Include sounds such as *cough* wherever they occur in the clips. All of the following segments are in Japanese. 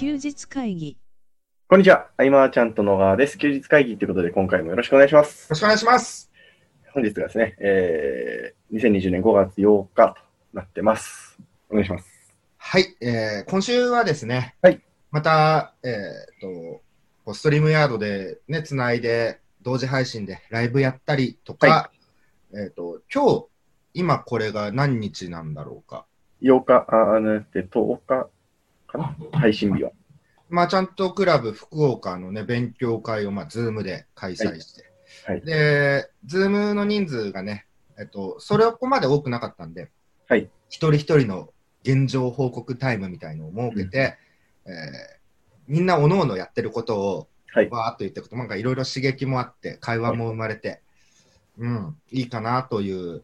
休日会議こんにちは。アイマーちゃんと野川です。休日会議ということで、今回もよろしくお願いします。よろしくお願いします。本日がですね、えー、2020年5月8日となってます。お願いします。はい、えー今週はですね、はいまた、えっ、と、こうストリームヤードでね、つないで、同時配信でライブやったりとか、はえっ、と、今日、今これが何日なんだろうか。8日、あ、あの、で10日かな配信日は。まあ、ちゃんとクラブ福岡のね、勉強会を、まあ、ズームで開催して、はい。で、ズームの人数がね、えっ、と、それこまで多くなかったんで、はい。一人一人の現状報告タイムみたいのを設けて、えーみんなおのおのやってることをはい。わーっと言っていくと、なんかいろいろ刺激もあって、会話も生まれて、うん、いいかなという、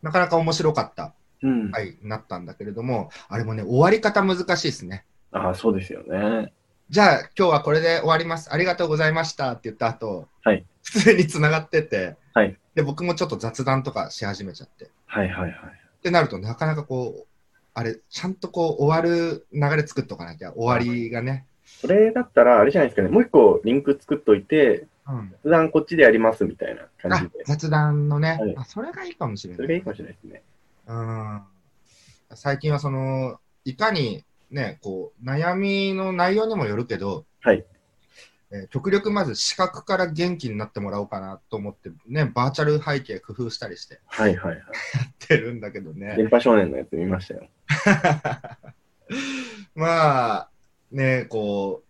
なかなか面白かったうん。回になったんだけれども、あれもね、終わり方難しいですね。ああ、そうですよね。じゃあ、今日はこれで終わります。ありがとうございましたって言った後、はい普通に繋がってて、はいで、僕もちょっと雑談とかし始めちゃって。っはいはいはい。てなると、なかなかこう、あれ、ちゃんとこう、終わる流れ作っとかなきゃ、終わりがね。それだったら、あれじゃないですかね。もう一個リンク作っといて、うん、普段こっちでやりますみたいな感あじで。雑談のね、はいあ、それがいいかもしれない。それがいいかもしれないですね。うん最近はその、いかにね、こう、悩みの内容にもよるけど、はい。えー極力まず視覚から元気になってもらおうかなと思って、ね、バーチャル背景工夫したりしてはいはいはい。やってるんだけどね。電波少年のやつ見ましたよ。*laughs* まあ、ね、こう、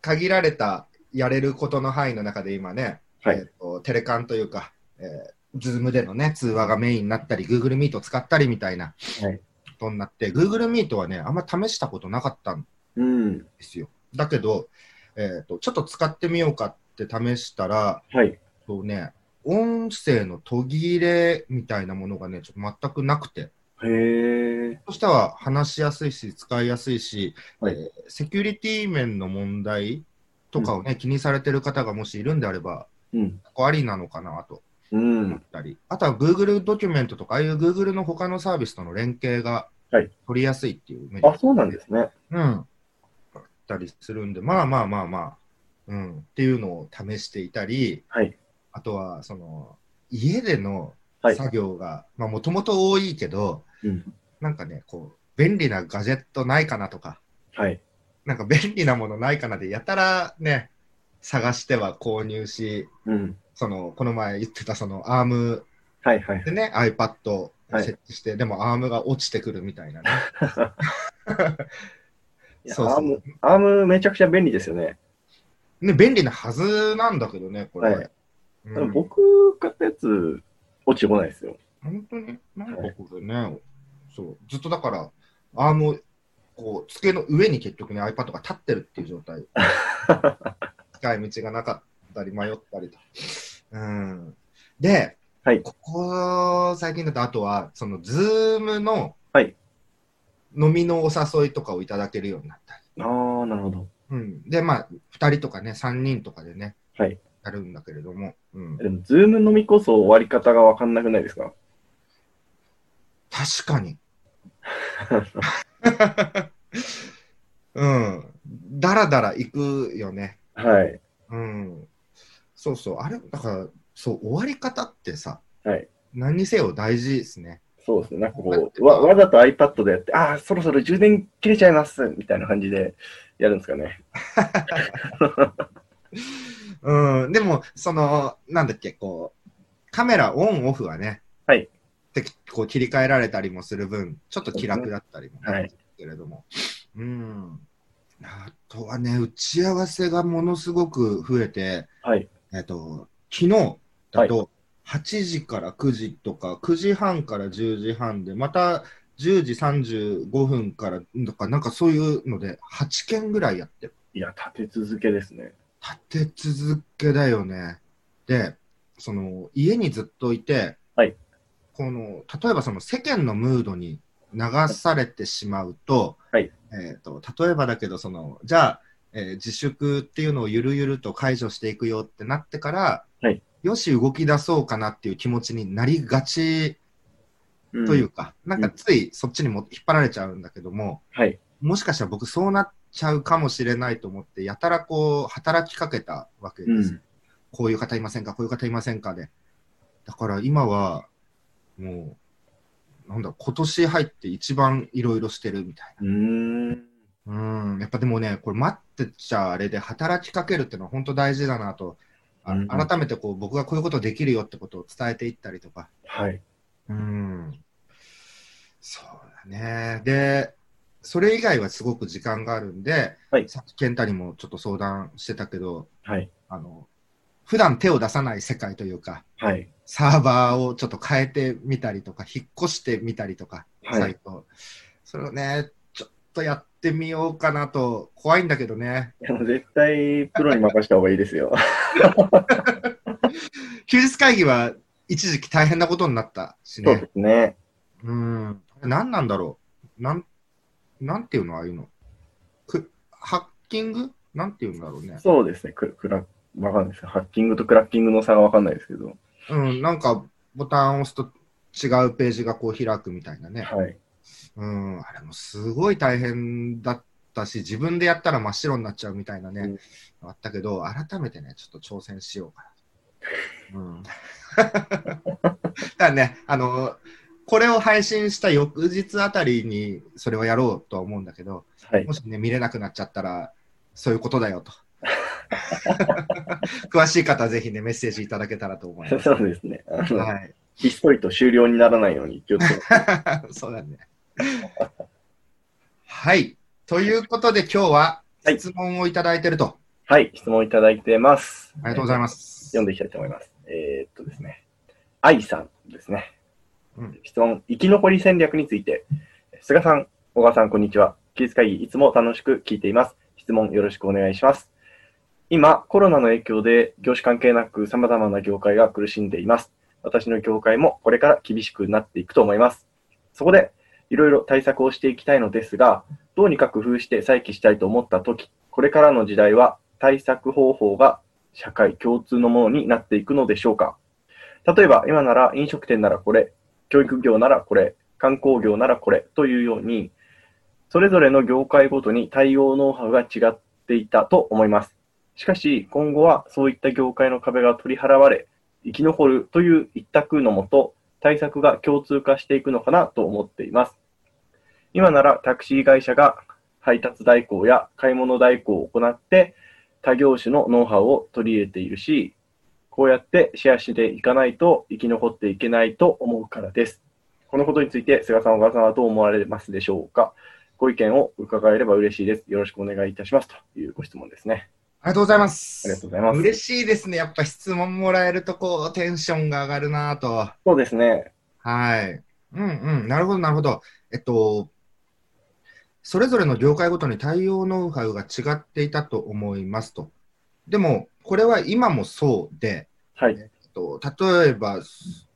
限られたやれることの範囲の中で今ね、はいえーとテレカンというか、えー、ズームでのね、通話がメインになったり、Google Meet を使ったりみたいなはいことになって、Google Meet はね、あんま試したことなかったんうん。ですよ。だけど、えーと、ちょっと使ってみようかって試したら、はい。そうね、音声の途切れみたいなものがね、ちょっと全くなくて、へえ。そしたら話しやすいし、使いやすいし、はいえーセキュリティ面の問題とかをね、気にされてる方がもしいるんであれば、うん。ここありなのかなとうん思っ。たり、あとは Google ドキュメントとか、ああいう Google の他のサービスとの連携がはい取りやすいっていうメリッあ、そうなんですね。うん。あったりするんで、まあまあまあまあ、うん、っていうのを試していたり、はい。あとは、その、家でのはい。作業が、まあもともと多いけど、うん。なんかね、こう、便利なガジェットないかなとか、はい。なんか便利なものないかなで、やたらね、探しては購入し、うん。その、この前言ってたその、アームはいはい。でね、iPad をはい設置して、でもアームが落ちてくるみたいなね。*laughs* そうアーム、アームめちゃくちゃ便利ですよね。ね、便利なはずなんだけどね、これ。はいうん僕買ったやつ、落ちてこないですよ。本当に？なんかこれね、そう、ずっとだから、アームを、こう、机の上に結局ね、iPad が立ってるっていう状態。*laughs* 使い道がなかったり、迷ったりと。うん。で、はいここ最近だと、あとは、その、ズームの、はい飲みのお誘いとかをいただけるようになったり。ああ、なるほど。うん。で、まあ、2人とかね、3人とかでね、はい。やるんだけれども、うん。でも、ズーム飲みこそ終わり方がわかんなくないですか？確かに。*laughs* うん。だらだら行くよね。はい。うん。そうそう。あれ、だから、そう、終わり方ってさ、はい。何にせよ大事ですね。そうですね。なんかこう、わわざと iPad でやって、ああ、そろそろ充電切れちゃいますみたいな感じでやるんですかね。うん。でも、その、なんだっけ、こう、カメラオンオフはね、はい。でこう切り替えられたりもする分、ちょっと気楽だったりもねはい。けれども。うん。あとはね、打ち合わせがものすごく増えて、はい。えっと、昨日だと、8時から9時とか、9時半から10時半で、また10時35分からとか、なんかそういうので、8件ぐらいやってる。いや、立て続けですね。立て続けだよね。で、その、家にずっといて、はいこの、例えばその世間のムードに流されてしまうと、はいえっ、と、例えばだけど、その、じゃあ、えー自粛っていうのをゆるゆると解除していくよってなってから、はいよし、動き出そうかなっていう気持ちになりがちうんというか、なんかついそっちにも引っ張られちゃうんだけども、はい。もしかしたら僕そうなっちゃうかもしれないと思って、やたらこう、働きかけたわけです。うんこういう方いませんか、こういう方いませんかで。だから今は、もう、なんだ今年入って一番いろいろしてるみたいうーん。な。うん、やっぱでもね、これ待ってちゃあれで働きかけるっていうのは本当大事だなと、あうん改めてこう僕がこういうことできるよってことを伝えていったりとか。はい。うん。そうだね。で、それ以外はすごく時間があるんで、はいさっき健太にもちょっと相談してたけど、はい。あの、普段手を出さない世界というか、はい。サーバーをちょっと変えてみたりとか、引っ越してみたりとか、はいサイト。それをね、とやってみようかなと、怖いんだけどね。絶対プロに任せた方がいいですよ。*laughs* 休日会議は一時期大変なことになったしそうでね。すね。うん。何なんだろう。なん、なんていうのああいうの。くハッキング？なんていうんだろうね。そうですね。ククラわかんないですハッキングとクラッキングの差がわかんないですけど。うん、なんかボタンを押すと違うページがこう開くみたいなね。はい。うん、あれもすごい大変だったし、自分でやったら真っ白になっちゃうみたいなね、あったけど、改めてね、ちょっと挑戦しようかな。うん。*laughs* だからね、あの、これを配信した翌日あたりにそれをやろうとは思うんだけど、はいも。しね、見れなくなっちゃったら、そういうことだよと。*laughs* 詳しい方はぜひね、メッセージいただけたらと思います。そうですね。はい。ひっそりと終了にならないように気をつけて。*laughs* そうだね。はい。ということで今日ははい質問をいただいてると。はい。質問いただいてます。ありがとうございます。読んでいきたいと思います。えーっとですね。愛さんですね。うん質問、生き残り戦略について。菅さん、小川さん、こんにちは。技術会議、いつも楽しく聞いています。質問よろしくお願いします。今、コロナの影響で業種関係なく様々な業界が苦しんでいます。私の業界もこれから厳しくなっていくと思います。そこで、いろいろ対策をしていきたいのですが、どうにか工夫して再起したいと思ったとき、これからの時代は対策方法が社会共通のものになっていくのでしょうか例えば今なら飲食店ならこれ、教育業ならこれ、観光業ならこれというように、それぞれの業界ごとに対応ノウハウが違っていたと思います。しかし今後はそういった業界の壁が取り払われ、生き残るという一択のもと、対策が共通化していくのかなと思っています。今ならタクシー会社が配達代行や買い物代行を行って、他業種のノウハウを取り入れているし、こうやってシェアしていかないと生き残っていけないと思うからです。このことについて菅さん、小川さんはどう思われますでしょうか？ご意見を伺えれば嬉しいです。よろしくお願いいたします。というご質問ですね。ありがとうございます。ありがとうございます。嬉しいですね。やっぱ質問もらえると、こう、テンションが上がるなと。そうですね。はい。うんうん。なるほど、なるほど。えっと、それぞれの業界ごとに対応ノウハウが違っていたと思いますと。でも、これは今もそうで、はい。えっと、例えば、す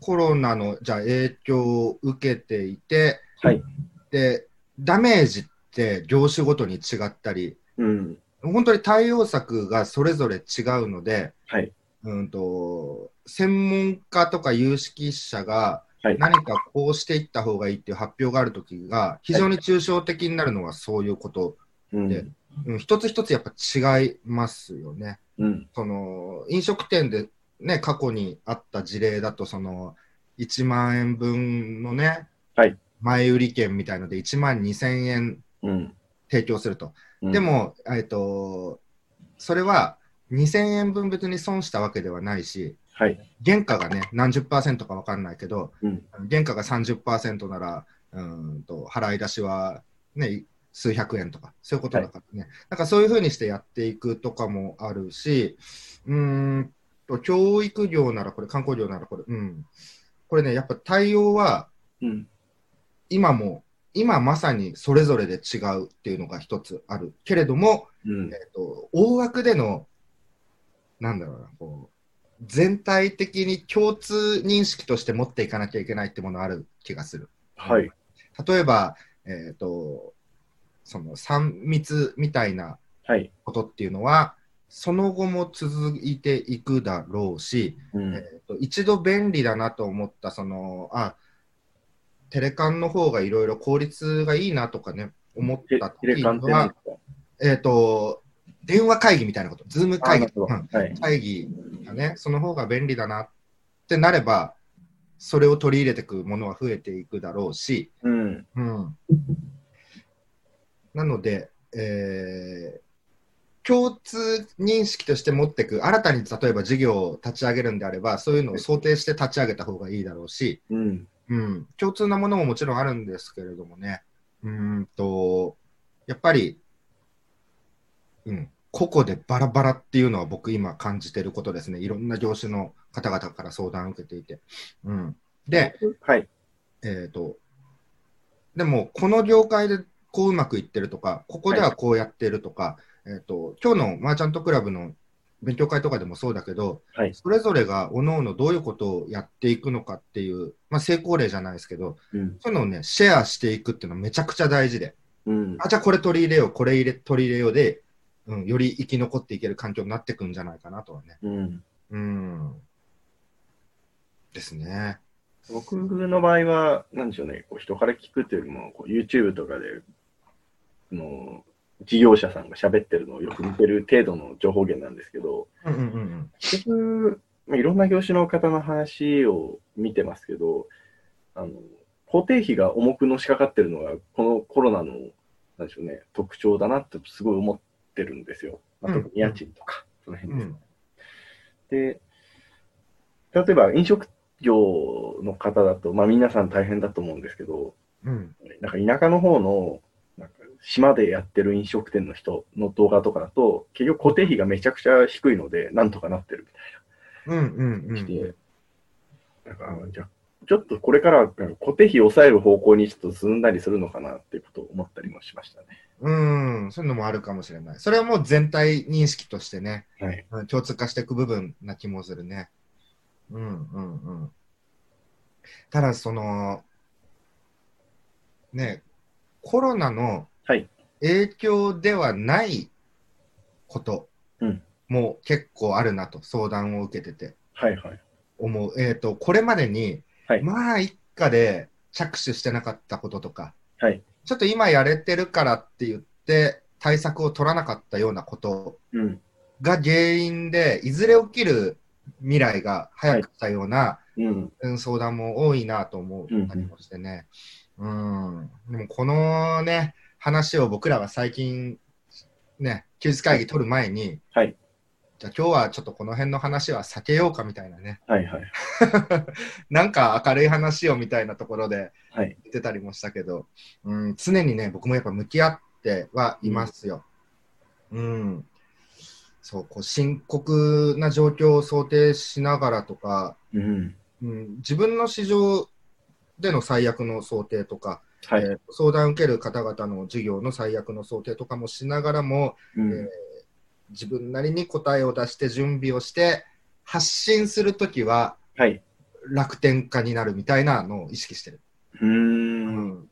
コロナのじゃあ影響を受けていて、はい。で、ダメージって業種ごとに違ったり、うん。本当に対応策がそれぞれ違うので、はい。うんと、専門家とか有識者がはい。何かこうしていった方がいいっていう発表があるときが、非常に抽象的になるのはそういうこと、うん。でうん、一つ一つやっぱ違いますよね。うん。その飲食店で、ね、過去にあった事例だと、その1万円分のね、はい前売り券みたいので1万2000円うん。提供すると。うんで、も、えっと、それは2000円分別に損したわけではないし、はい。原価がね、何十パーセントか分かんないけど、うん。原価が30%なら、うーんと払い出しは、ね、数百円とか、そういうことだからね、なんかそういうふうにしてやっていくとかもあるし、うーんと教育業ならこれ、観光業ならこれ、うん、これね、やっぱ対応はうん。今も、今まさにそれぞれで違うっていうのが一つあるけれども、うん。えっと大枠での、なんだろうな、こう全体的に共通認識として持っていかなきゃいけないってものある気がする。はい。例えば、えっ、と、その3密みたいなはい。ことっていうのは、その後も続いていくだろうし、うん。えーと一度便利だなと思った、その、あ、テレカンの方がいろいろ効率がいいなとかね、思っ入たれ時えっ、と、電話会議みたいなこと、ズーム会議。はい。会議がね、その方が便利だなってなれば、それを取り入れていくものは増えていくだろうし、うん。うん、なので、えー共通認識として持っていく、新たに例えば事業を立ち上げるんであれば、そういうのを想定して立ち上げた方がいいだろうし、うん。うん、共通なものももちろんあるんですけれどもね、うーんと、やっぱり、うん、個々でバラバラっていうのは僕今感じてることですね。いろんな業種の方々から相談を受けていて。うん、で、はい。えっ、と、でもこの業界でこううまくいってるとか、ここではこうやってるとか、えっ、と、今日のマーチャントクラブの勉強会とかでもそうだけど、はい。それぞれが各々どういうことをやっていくのかっていう、まあ、成功例じゃないですけど、うん。そういうのをね、シェアしていくっていうのはめちゃくちゃ大事で、うん。あ、じゃあこれ取り入れよう、これ入れ取り入れようで、うん、より生き残っていける環境になっていくんじゃないかなとはね。うん。うん。ですね。僕の場合は、なんでしょうね、こう人から聞くというよりも、こう YouTube とかで、あの事業者さんが喋ってるのをよく見てる程度の情報源なんですけど、うんうんうん結局、まあいろんな業種の方の話を見てますけど、あの固定費が重くのしかかってるのが、このコロナの、なんでしょうね、特徴だなってすごい思ってるんですよ。まあ、うん特に家賃とか、その辺ですね。うんで、例えば飲食業の方だと、まあ皆さん大変だと思うんですけど、うん。なんか田舎の方の、島でやってる飲食店の人の動画とかだと、結局固定費がめちゃくちゃ低いので、なんとかなってるみうんうんうんたいな。して、なんか、じゃあちょっとこれから固定費抑える方向にちょっと進んだりするのかなっていうことを思ったりもしましたね。うん、そういうのもあるかもしれない。それはもう全体認識としてね、はい。うん共通化していく部分な気もするね。うんうんうん。ただ、その、ね、コロナのはい。影響ではないことうんも結構あるなと相談を受けててはいはい。思う。えっ、と、これまでに、はいまあ一家で着手してなかったこととか、はい。ちょっと今やれてるからって言って対策を取らなかったようなことうん。が原因で、いずれ起きる未来が早く来たような、うん。うん相談も多いなと思ったりもしてね。うん。でもこのね、話を僕らは最近、ね、休日会議取る前に、はい。じゃあ今日はちょっとこの辺の話は避けようかみたいなね。はいはい。*laughs* なんか明るい話をみたいなところではい。言ってたりもしたけど、うん、常にね、僕もやっぱ向き合ってはいますよ。うん。そう、こう深刻な状況を想定しながらとか、うん。うん、自分の市場での最悪の想定とか、はい。えー相談を受ける方々の事業の最悪の想定とかもしながらも、うんえー自分なりに答えを出して準備をして発信するときははい。楽天家になるみたいなのを意識してる。うーん。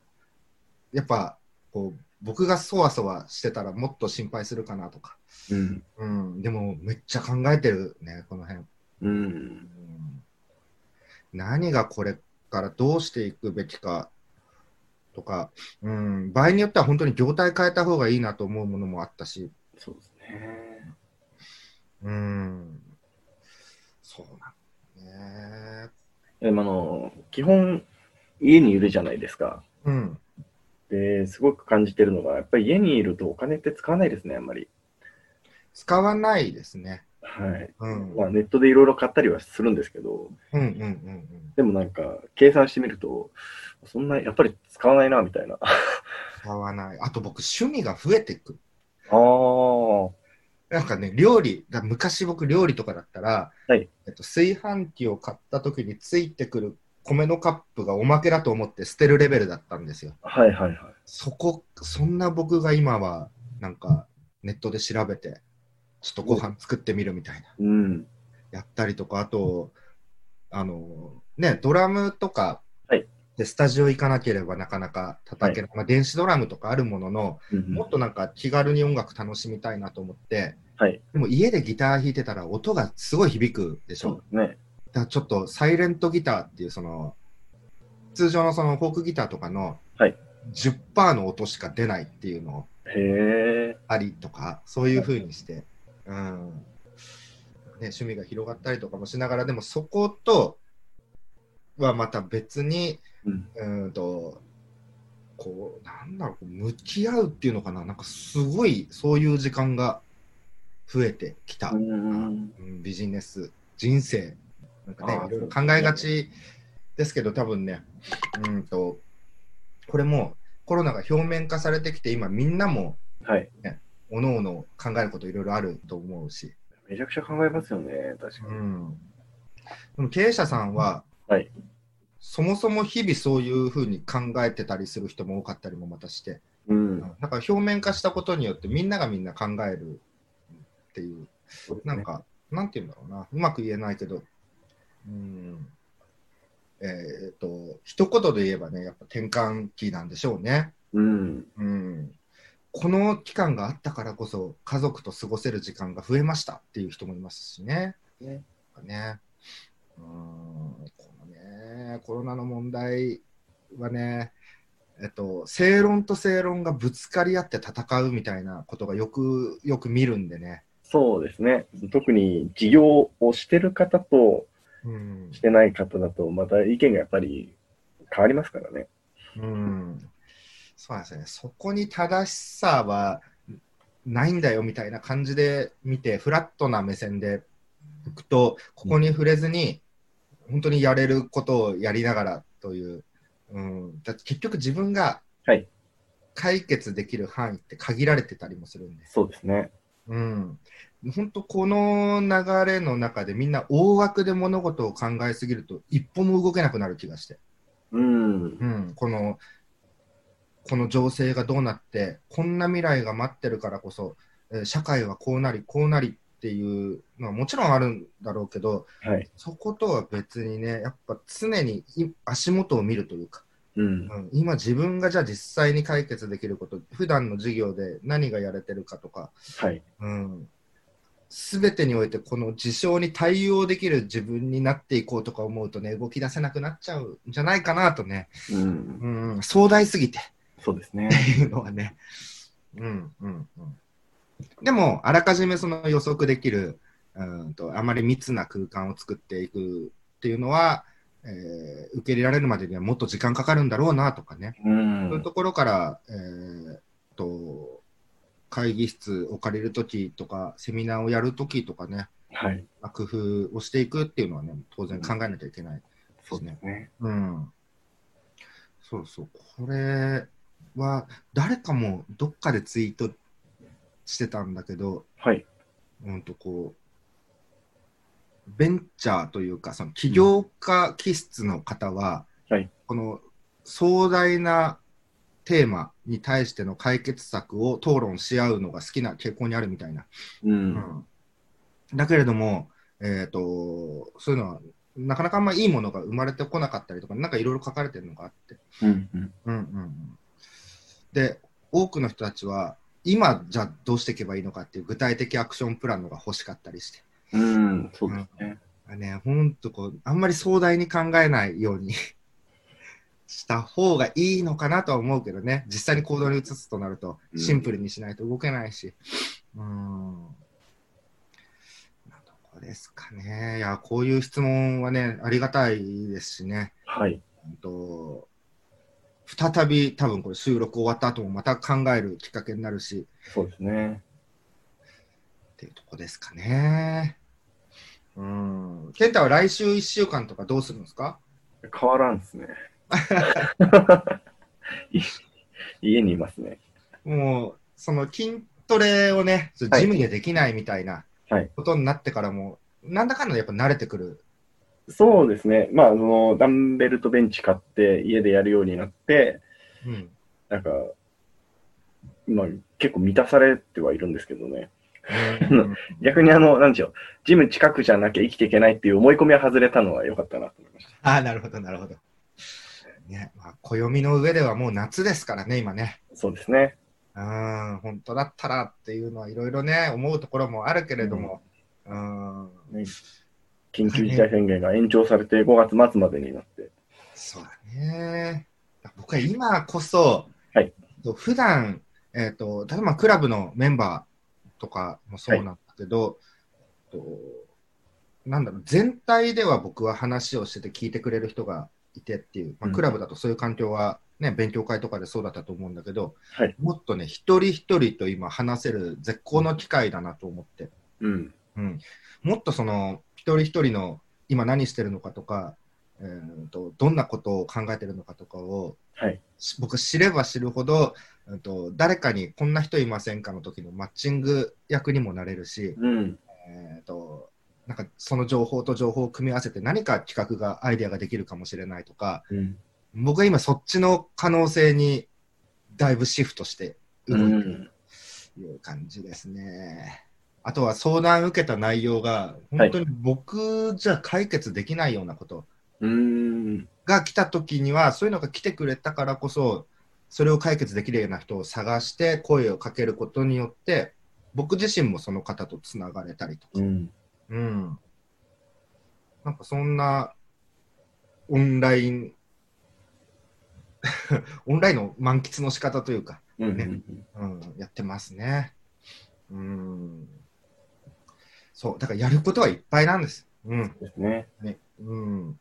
やっぱこう僕がそわそわしてたらもっと心配するかなとか、うん。うん、でもめっちゃ考えてるねこの辺、うん。うん何がこれからどうしていくべきかとか、うん、場合によっては本当に業態変えた方がいいなと思うものもあったし、そうですね。うん、そうなんね。でもあの、基本、家にいるじゃないですか。うん、で、すごく感じてるのが、やっぱり家にいるとお金って使わないですね、あんまり。使わないですね。はい。うん、まあ、ネットでいろいろ買ったりはするんですけど、うん、うん、うん。でもなんか、計算してみると、そんな、やっぱり使わないな、みたいな。あ使わない。あと僕、趣味が増えていく。あー。なんかね、料理、だ昔僕料理とかだったら、はいえっと、炊飯器を買った時についてくる米のカップがおまけだと思って捨てるレベルだったんですよ。はいはいはい。そこ、そんな僕が今は、なんかネットで調べて、ちょっとご飯作ってみるみたいな、うん。やったりとか、あと、あの、ね、ドラムとかはいでスタジオ行かなければなかなか叩けない、まあ、電子ドラムとかあるものの、うんもっとなんか気軽に音楽楽しみたいなと思って、はい。でも家でギター弾いてたら音がすごい響くでしょ。そうね。だからちょっとサイレントギターっていうその通常のそのフォークギターとかのはい10%の音しか出ないっていうの。ありとか、そういうふうにして、うんね、趣味が広がったりとかもしながら、でもそことはまた別に、うん。うんと、こう、なんだろう、向き合うっていうのかな、なんかすごいそういう時間が増えてきた。うん。うんビジネス、人生、なんかねいろいろ考えがちですけど、多分ね、うんと、これもコロナが表面化されてきて、今みんなも、はい。おのおの考えることいろいろあると思うし、めちゃくちゃ考えますよね、確かに。うん、でも経営者さんは、はいそもそも日々そういうふうに考えてたりする人も多かったりもまたして、うん。なんか表面化したことによってみんながみんな考えるっていうそうねなんか、なんて言うんだろうな、うまく言えないけど、うん、えっ、と、一言で言えばね、やっぱ転換期なんでしょうね。うん。うん。この期間があったからこそ、家族と過ごせる時間が増えましたっていう人もいますしね。ねね。うん、このね、コロナの問題はね、えっと、正論と正論がぶつかり合って戦うみたいなことがよくよく見るんでね。そうですね。特に事業をしてる方とうんしてない方だと、また意見がやっぱり変わりますからね。うん、そうなんですよね。そこに正しさはないんだよみたいな感じで見て、フラットな目線でいくと、ここに触れずに、本当にやれることをやりながらという、うん、だって結局自分がはい解決できる範囲って限られてたりもするんで、そうですね。うん、本当この流れの中でみんな大枠で物事を考えすぎると一歩も動けなくなる気がして。うん。うん、このこの情勢がどうなってこんな未来が待ってるからこそ、えー社会はこうなりこうなりっていうのはもちろんあるんだろうけどはい。そことは別にねやっぱ常にい足元を見るというか、うんう。ん、今自分がじゃあ実際に解決できること普段の授業で何がやれてるかとか、はい。うん、全てにおいてこの事象に対応できる自分になっていこうとか思うとね動き出せなくなっちゃうんじゃないかなとね、うん。うん、壮大すぎてそうですねっ。ていうのはね。うんうんうん、でも、あらかじめその予測できるうんと、あまり密な空間を作っていくっていうのは、えー受け入れられるまでにはもっと時間かかるんだろうなとかね、う。そういうんところから、えーと会議室を借りるときとか、セミナーをやるときとかね、はい。まあ工夫をしていくっていうのはね、当然考えなきゃいけない。そうですね。うん。そうそう。これは、誰かもどっかでツイートしてたんだけど、はい。うんとこう、ベンチャーというか、その起業家気質の方は、はいこの壮大なテーマに対しての解決策を討論し合うのが好きな傾向にあるみたいな。う。うんんだけれども、えっ、と、そういうのは、なかなかあんまいいものが生まれてこなかったりとか、なんかいろいろ書かれてるのがあって。うん。うん。うんうんうん、で、多くの人たちは、今じゃあどうしていけばいいのかっていう具体的アクションプランのが欲しかったりして。うん。そうですね。ね、ほんとこう、あんまり壮大に考えないように *laughs* した方がいいのかなとは思うけどね、実際に行動に移すとなると、うんシンプルにしないと動けないし。うーん。ですかね。いや、こういう質問はね、ありがたいですしね。はい。うんと再び多分これ収録終わった後もまた考えるきっかけになるしそうですね。っていうとこですかね。うん。健太は来週1週間とかどうするんですか？変わらんですね。い *laughs* 家にいますね。もう、その筋トレをね、ジはいムでできないみたいなはいことになってからも、なんだかんだやっぱ慣れてくる。そうですね。まあ、その、ダンベルとベンチ買って家でやるようになって、うん。なんか、まあ、結構満たされてはいるんですけどね。うん *laughs* 逆にあの、なんでしょう、ジム近くじゃなきゃ生きていけないっていう思い込みは外れたのは良かったなと思いましああ、なるほど、なるほど。ね、まあ、暦の上ではもう夏ですからね、今ね。た。そうですね。うん、本当だったらっていうのはいろいろね、思うところもあるけれども、うん、ね緊急事態宣言が延長されて5月末までになって。そうだね。僕は今こそ、と普段、えっ、と、例えばクラブのメンバーとかもそうなんだけど、となんだろう、全体では僕は話をしてて聞いてくれる人がいてっていう、まあ、うんクラブだとそういう環境はね、勉強会とかでそうだったと思うんだけど、はい。もっとね、一人一人と今話せる絶好の機会だなと思って、うん。うん、もっとその一人一人の今何してるのかとか、えー、とどんなことを考えてるのかとかをはい。し僕知れば知るほど、うん、と誰かにこんな人いませんかの時のマッチング役にもなれるし、うん。えー、となんかその情報と情報を組み合わせて何か企画がアイデアができるかもしれないとかうん。僕は今そっちの可能性にだいぶシフトして動いてるという感じですね。あとは相談受けた内容が本当に僕じゃ解決できないようなことうん。が来た時にはそういうのが来てくれたからこそそれを解決できるような人を探して声をかけることによって僕自身もその方とつながれたりとか、うん。うん、なんかそんなオンライン *laughs* オンラインの満喫の仕方というか、うん。ねうん、やってますね。うん。そう、だからやることはいっぱいなんです。うん。ですね。ね、うん。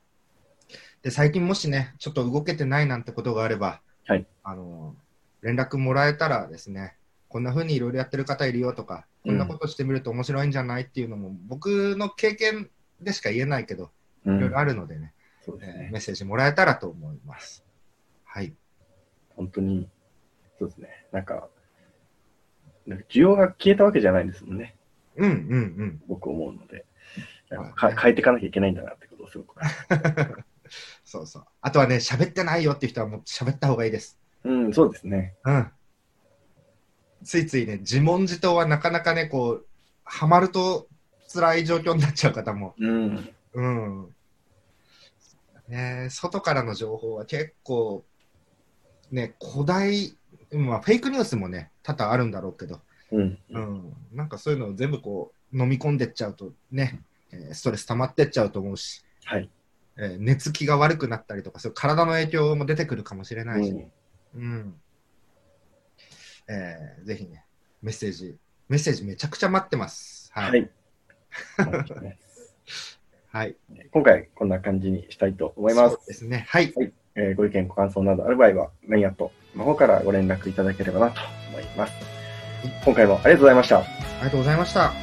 で、最近もしね、ちょっと動けてないなんてことがあれば、はい。あの、連絡もらえたらですね、こんな風にいろいろやってる方いるよとか、こんなことしてみると面白いんじゃないっていうのも、僕の経験でしか言えないけど、うんいろいろあるのでね、そうですねえー。メッセージもらえたらと思います。はい。本当に、そうですね。なんか、なんか需要が消えたわけじゃないですもんね。うんうんうん。僕思うので。かか変えていかなきゃいけないんだなってことをすごく。*laughs* そうそう。あとはね、喋ってないよっていう人はもう喋った方がいいです。うん、そうですね。うん。ついついね、自問自答はなかなかね、こう、ハマると辛い状況になっちゃう方も。うん。うん。ね、外からの情報は結構、ね、古代、まあ、フェイクニュースもね、多々あるんだろうけど、うん。うん、なんかそういうのを全部こう、飲み込んでっちゃうとね、えーストレス溜まってっちゃうと思うし、はい。えー寝つきが悪くなったりとか、そういう体の影響も出てくるかもしれないし、うんうん。えーぜひね、メッセージ、メッセージめちゃくちゃ待ってます。は。はいい。そうですねはい。今回、こんな感じにしたいと思いますそう。ですね。はい。えーご意見、ご感想などある場合は、メインアットの方からご連絡いただければなと思います。今回もありがとうございました。ありがとうございました。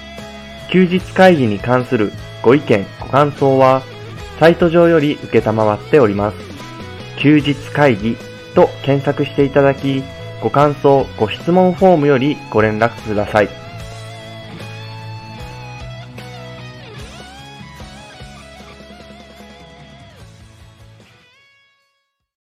休日会議に関するご意見、ご感想は、サイト上より受けたまわっております。休日会議と検索していただき、ご感想、ご質問フォームよりご連絡ください。